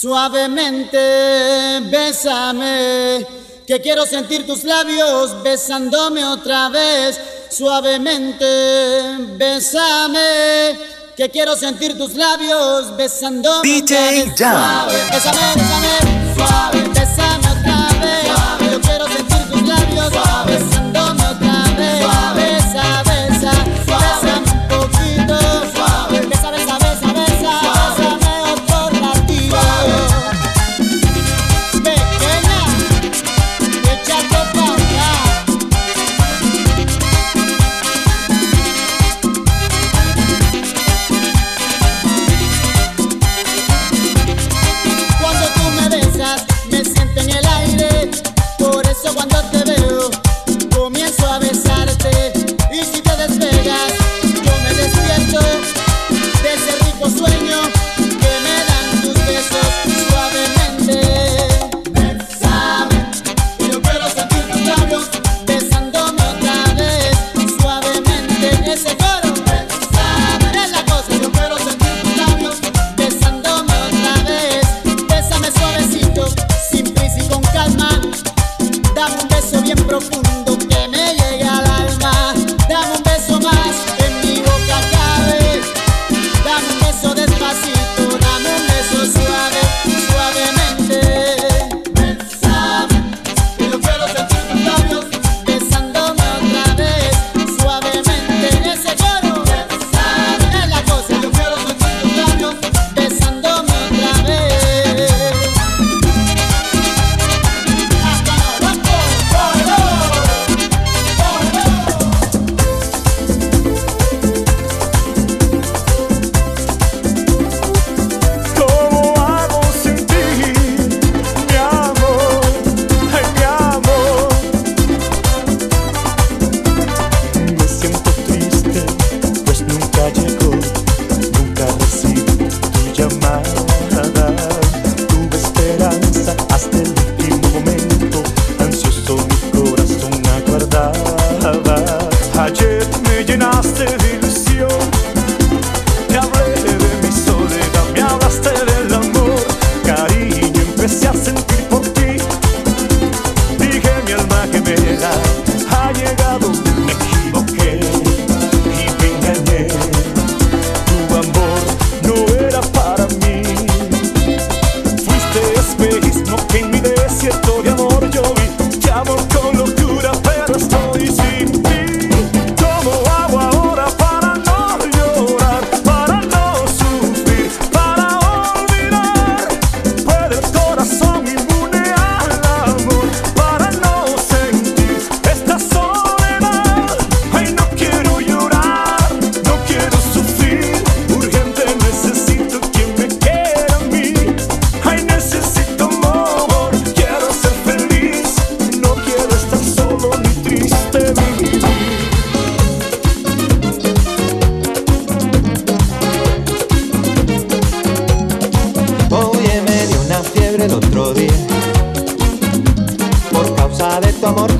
Suavemente, bésame, que quiero sentir tus labios besándome otra vez. Suavemente, bésame, que quiero sentir tus labios besándome DJ otra vez. Down. Suave, bésame, bésame, suave, bésame otra vez. Suave, yo quiero sentir tus labios suave.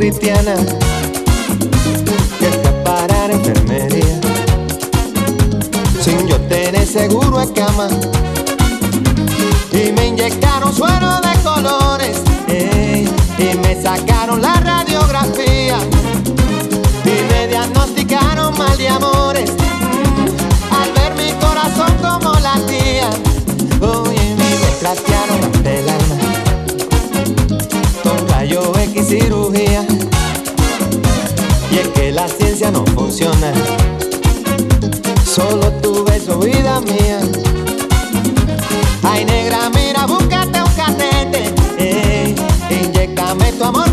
cristiana que escapar a enfermería sin yo tener seguro a cama. Solo tu beso, vida mía. Ay, negra, mira, búscate un catete. Eh, inyectame tu amor.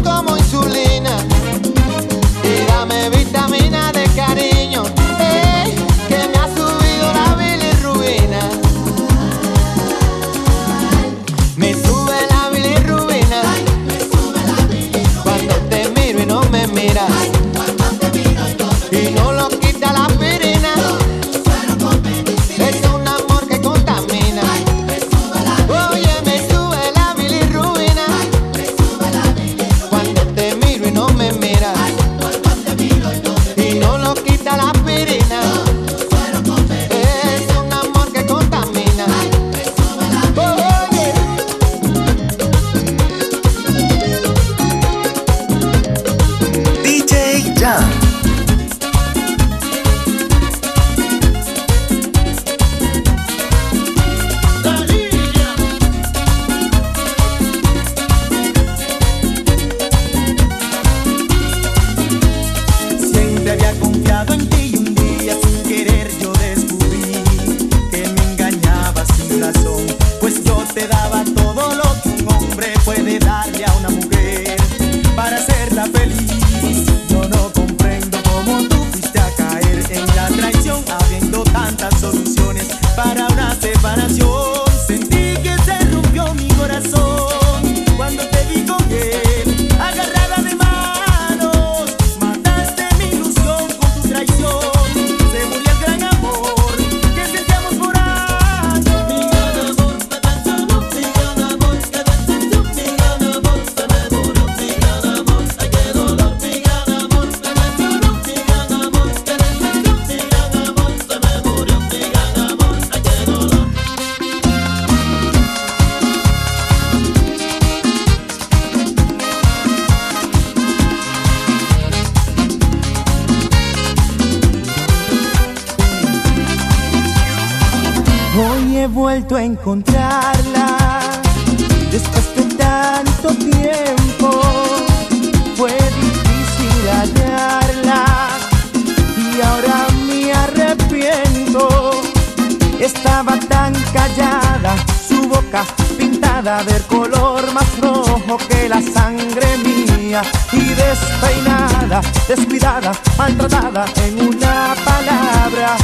pintada del color más rojo que la sangre mía y despeinada, descuidada, maltratada en una palabra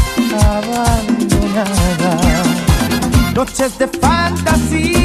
abandonada. Noches de fantasía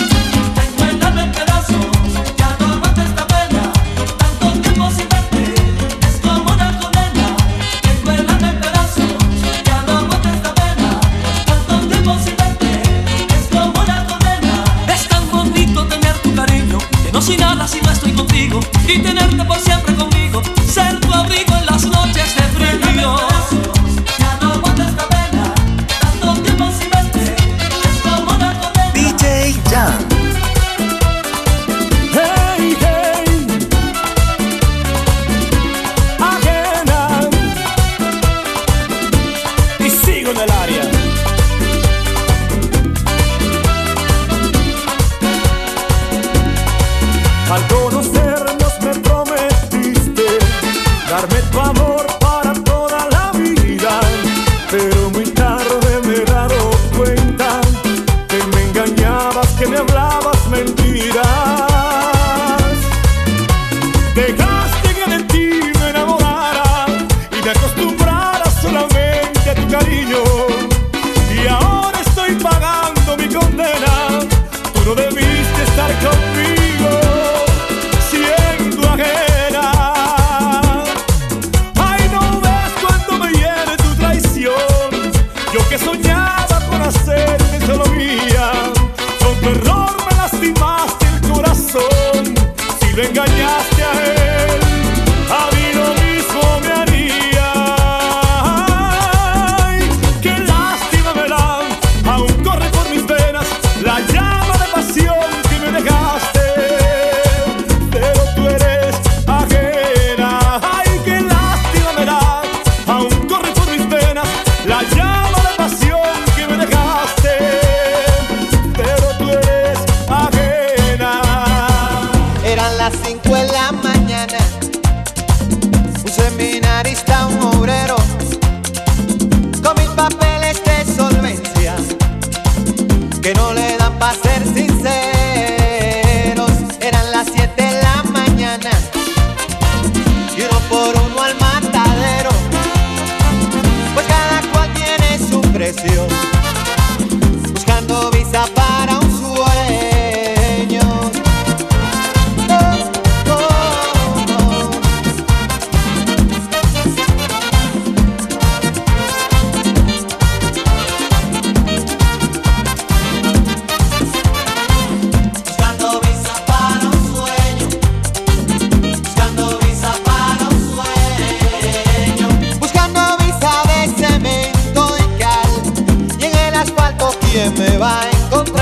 Quién me va a encontrar.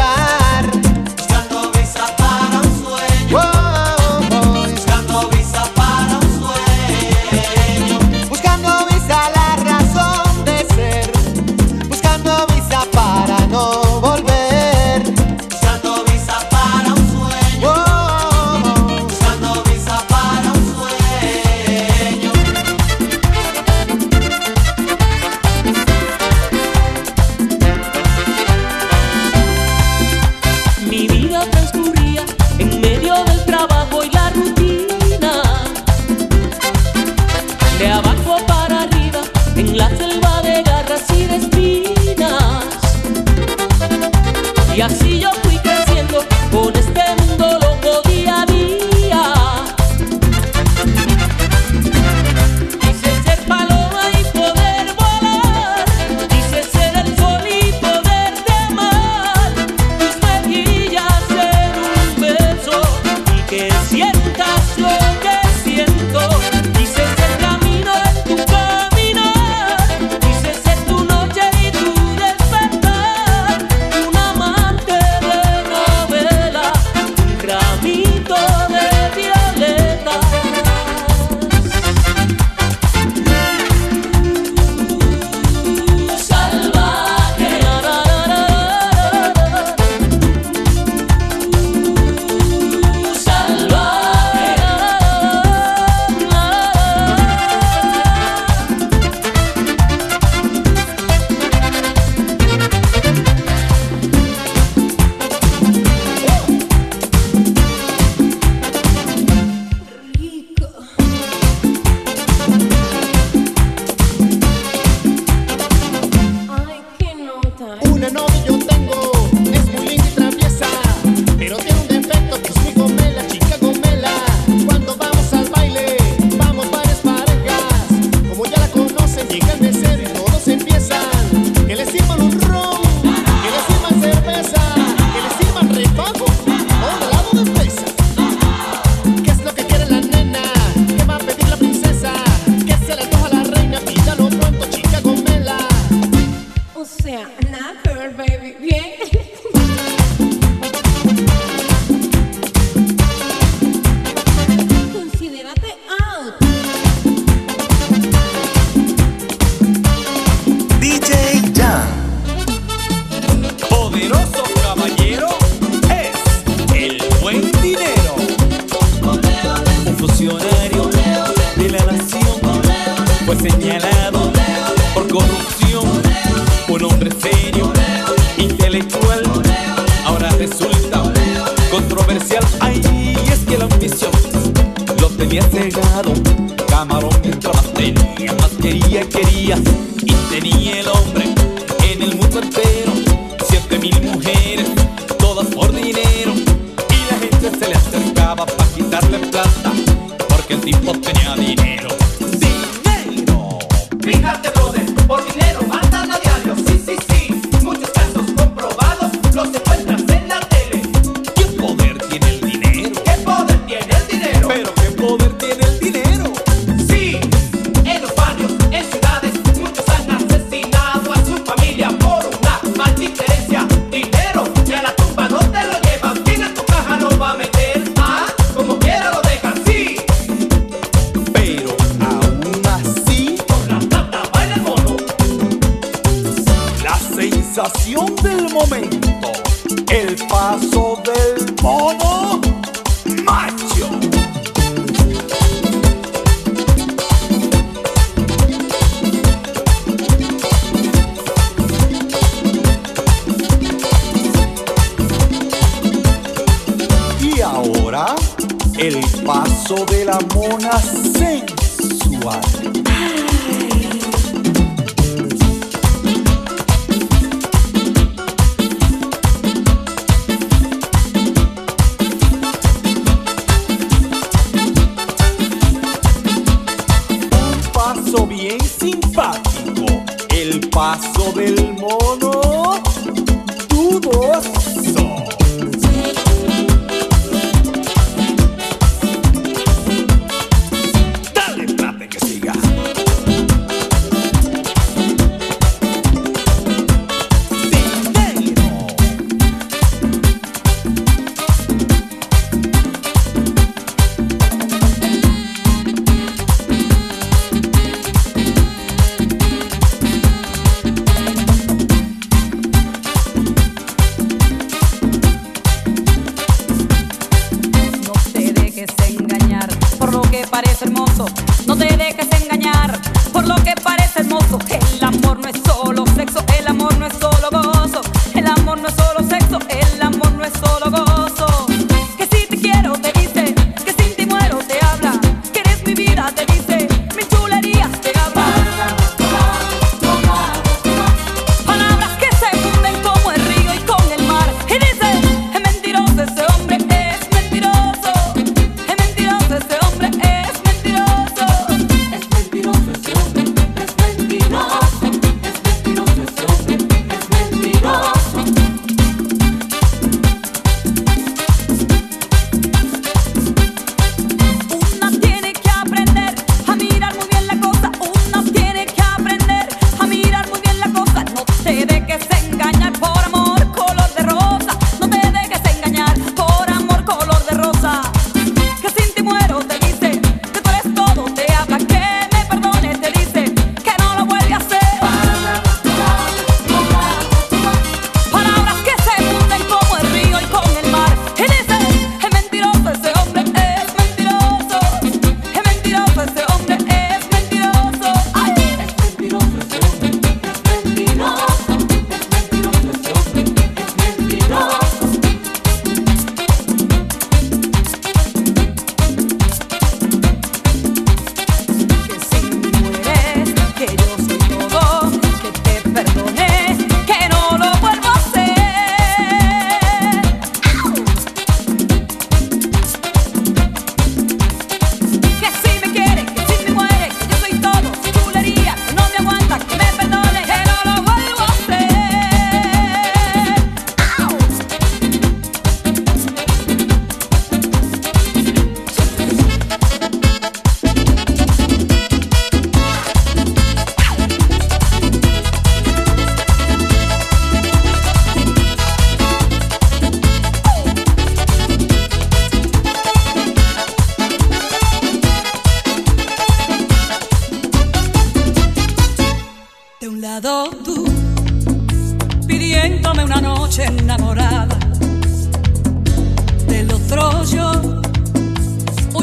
que el tipo tenía dinero.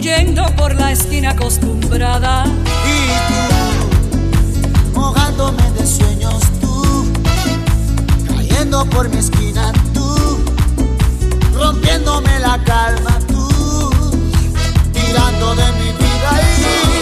huyendo por la esquina acostumbrada. Y tú, mojándome de sueños, tú, cayendo por mi esquina, tú, rompiéndome la calma, tú, tirando de mi vida y.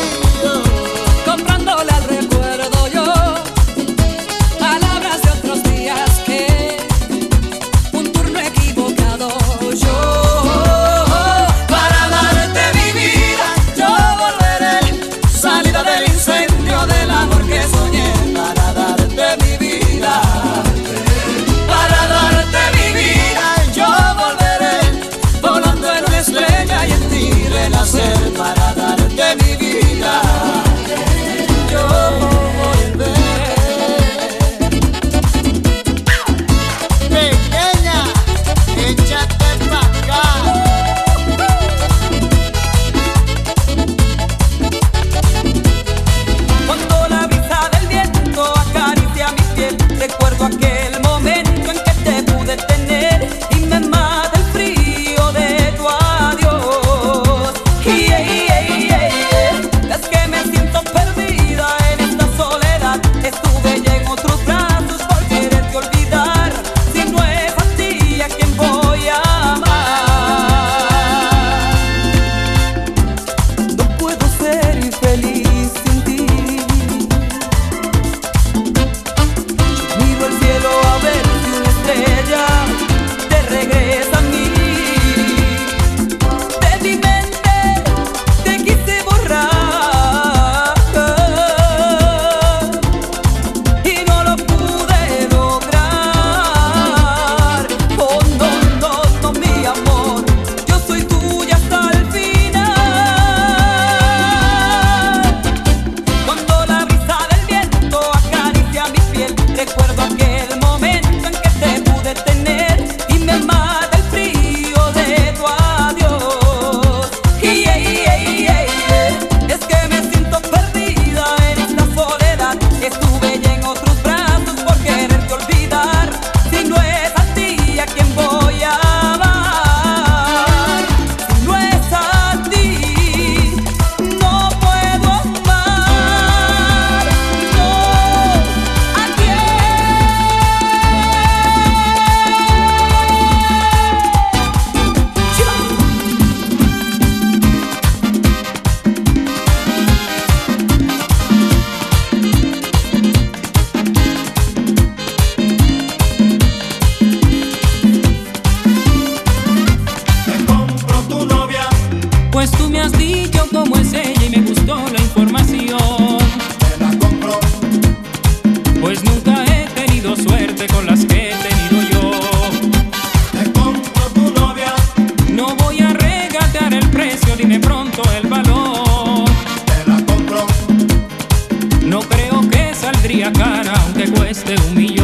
este humilló.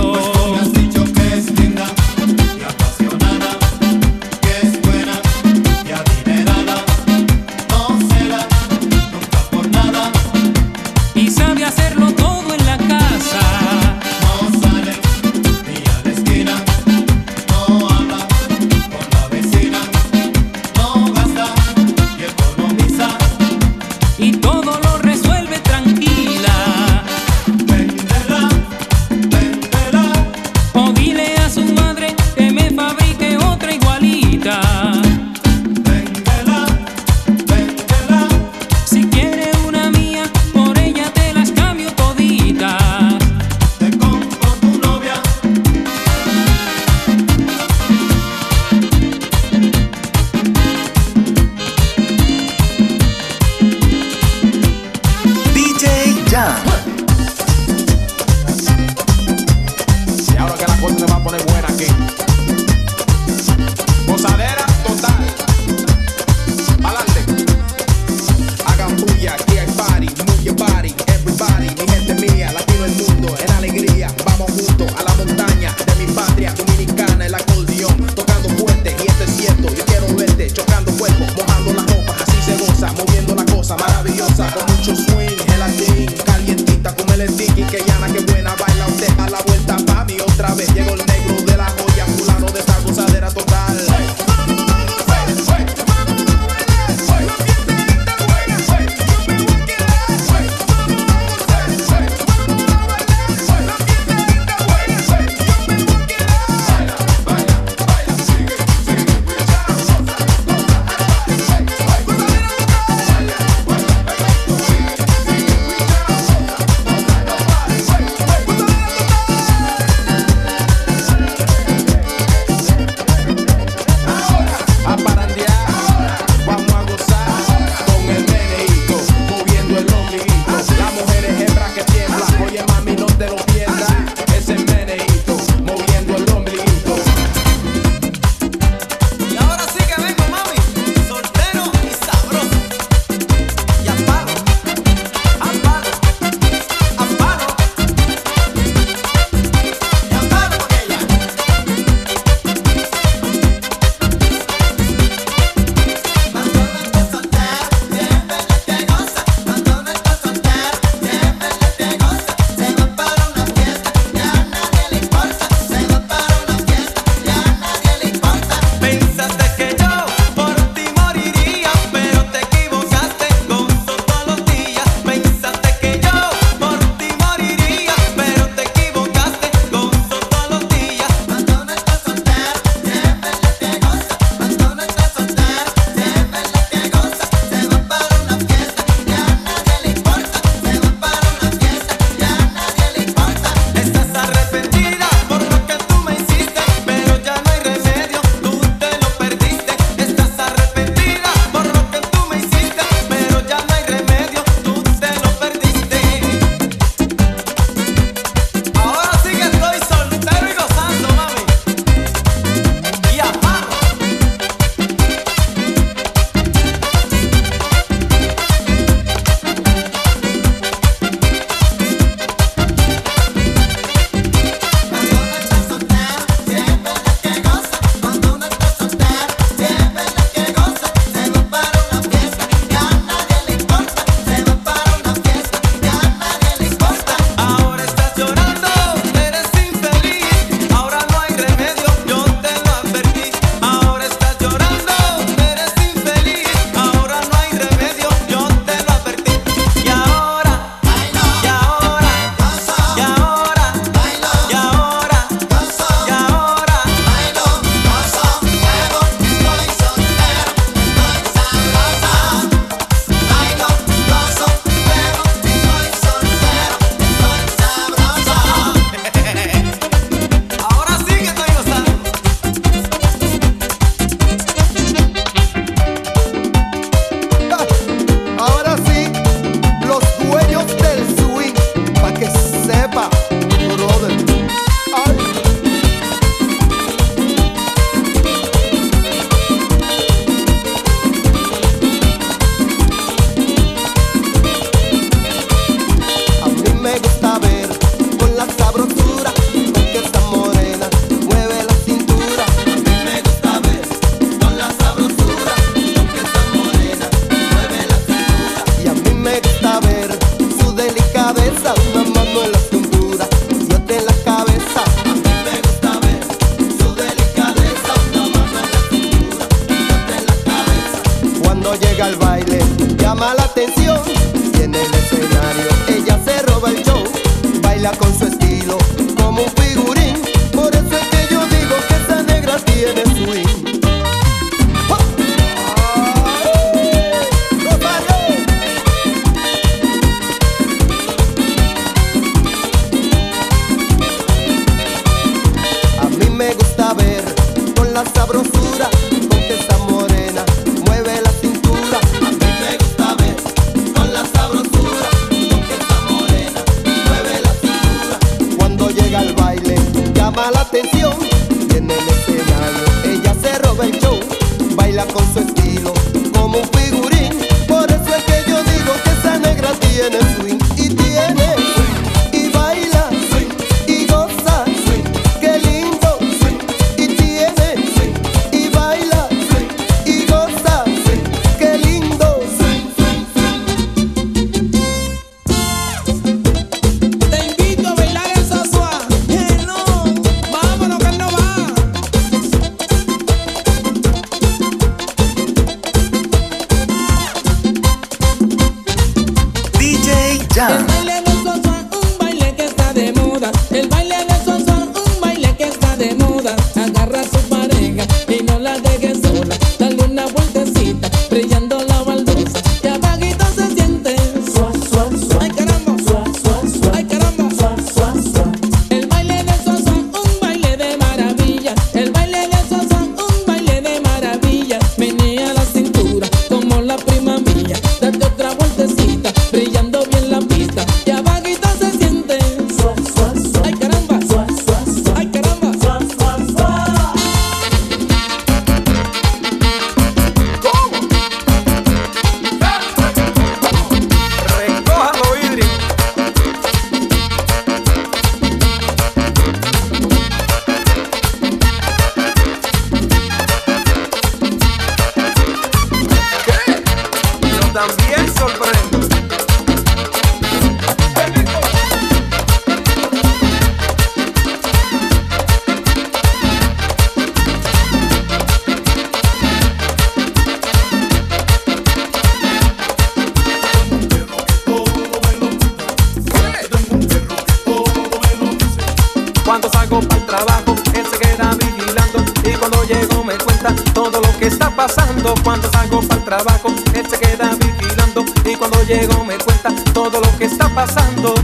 pasando cuando salgo para el trabajo. Él se queda vigilando y cuando llego me cuenta todo lo que está pasando.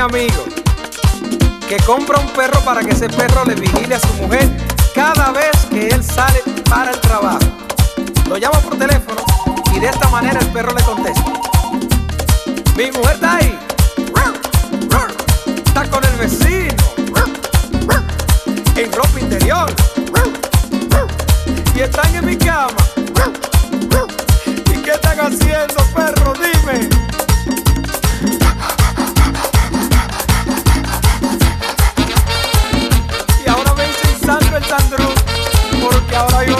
amigo que compra un perro para que ese perro le vigile a su mujer cada vez que él sale para el trabajo. Lo llama por teléfono y de esta manera el perro le contesta. Mi mujer está ahí. Está con el vecino. En ropa interior. Y están en mi cama. ¿Y qué están haciendo, perro? Dime. ahora yo